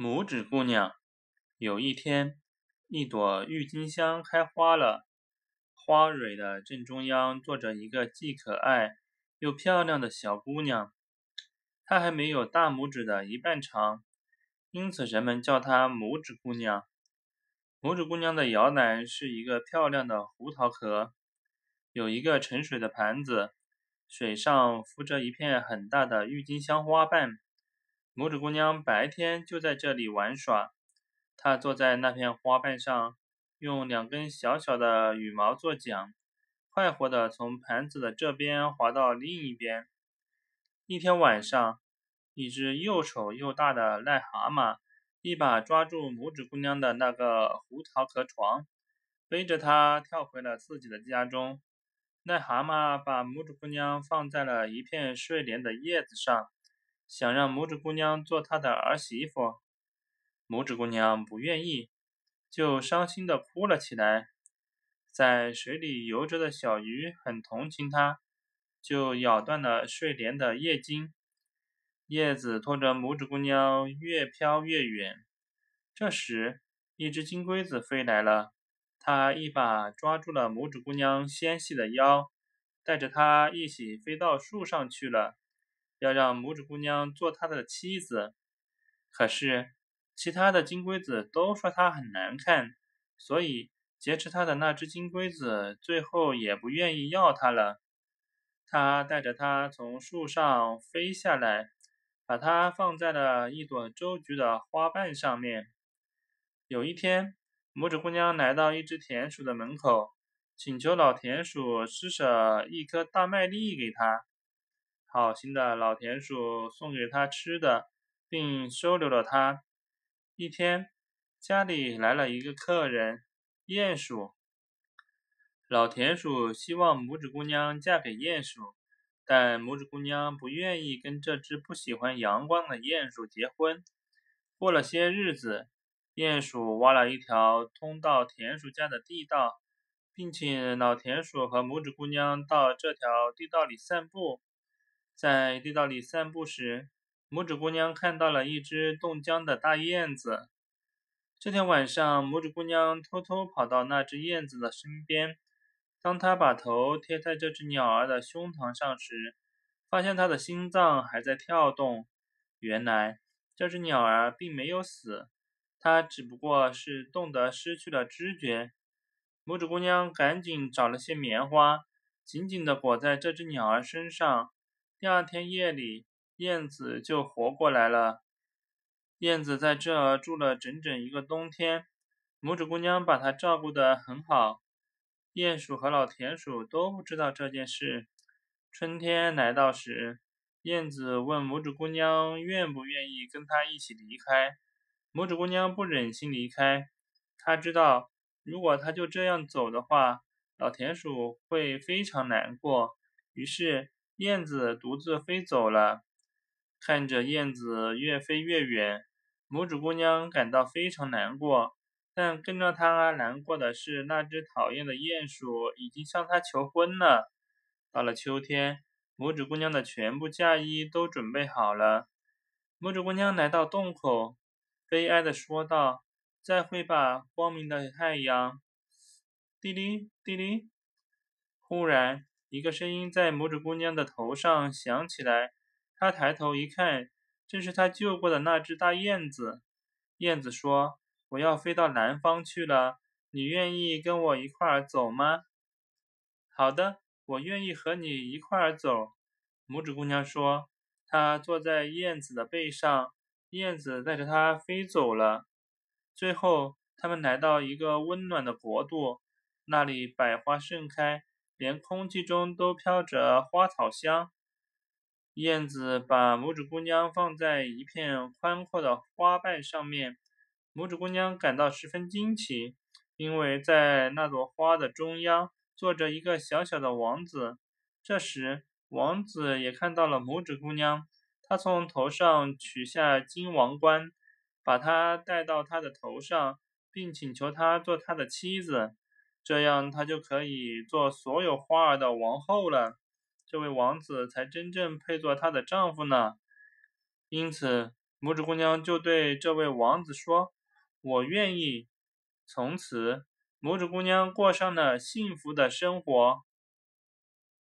拇指姑娘，有一天，一朵郁金香开花了，花蕊的正中央坐着一个既可爱又漂亮的小姑娘，她还没有大拇指的一半长，因此人们叫她拇指姑娘。拇指姑娘的摇篮是一个漂亮的胡桃壳，有一个盛水的盘子，水上浮着一片很大的郁金香花瓣。拇指姑娘白天就在这里玩耍，她坐在那片花瓣上，用两根小小的羽毛做桨，快活地从盘子的这边滑到另一边。一天晚上，一只又丑又大的癞蛤蟆一把抓住拇指姑娘的那个胡桃壳床，背着她跳回了自己的家中。癞蛤蟆把拇指姑娘放在了一片睡莲的叶子上。想让拇指姑娘做他的儿媳妇，拇指姑娘不愿意，就伤心地哭了起来。在水里游着的小鱼很同情她，就咬断了睡莲的叶茎，叶子拖着拇指姑娘越飘越远。这时，一只金龟子飞来了，它一把抓住了拇指姑娘纤细的腰，带着她一起飞到树上去了。要让拇指姑娘做他的妻子，可是其他的金龟子都说她很难看，所以劫持他的那只金龟子最后也不愿意要她了。他带着她从树上飞下来，把她放在了一朵周菊的花瓣上面。有一天，拇指姑娘来到一只田鼠的门口，请求老田鼠施舍一颗大麦粒给她。好心的老田鼠送给他吃的，并收留了他。一天，家里来了一个客人，鼹鼠。老田鼠希望拇指姑娘嫁给鼹鼠，但拇指姑娘不愿意跟这只不喜欢阳光的鼹鼠结婚。过了些日子，鼹鼠挖了一条通到田鼠家的地道，并请老田鼠和拇指姑娘到这条地道里散步。在地道里散步时，拇指姑娘看到了一只冻僵的大燕子。这天晚上，拇指姑娘偷偷跑到那只燕子的身边。当她把头贴在这只鸟儿的胸膛上时，发现它的心脏还在跳动。原来，这只鸟儿并没有死，它只不过是冻得失去了知觉。拇指姑娘赶紧找了些棉花，紧紧地裹在这只鸟儿身上。第二天夜里，燕子就活过来了。燕子在这儿住了整整一个冬天，拇指姑娘把它照顾得很好。鼹鼠和老田鼠都不知道这件事。春天来到时，燕子问拇指姑娘愿不愿意跟它一起离开。拇指姑娘不忍心离开，她知道如果她就这样走的话，老田鼠会非常难过。于是。燕子独自飞走了，看着燕子越飞越远，拇指姑娘感到非常难过。但更让她难过的是，那只讨厌的鼹鼠已经向她求婚了。到了秋天，拇指姑娘的全部嫁衣都准备好了。拇指姑娘来到洞口，悲哀地说道：“再会吧，光明的太阳。”滴哩滴哩，忽然。一个声音在拇指姑娘的头上响起来，她抬头一看，正是她救过的那只大燕子。燕子说：“我要飞到南方去了，你愿意跟我一块儿走吗？”“好的，我愿意和你一块儿走。”拇指姑娘说。她坐在燕子的背上，燕子带着她飞走了。最后，他们来到一个温暖的国度，那里百花盛开。连空气中都飘着花草香。燕子把拇指姑娘放在一片宽阔的花瓣上面，拇指姑娘感到十分惊奇，因为在那朵花的中央坐着一个小小的王子。这时，王子也看到了拇指姑娘，他从头上取下金王冠，把她戴到他的头上，并请求她做他的妻子。这样，她就可以做所有花儿的王后了。这位王子才真正配做她的丈夫呢。因此，拇指姑娘就对这位王子说：“我愿意。”从此，拇指姑娘过上了幸福的生活。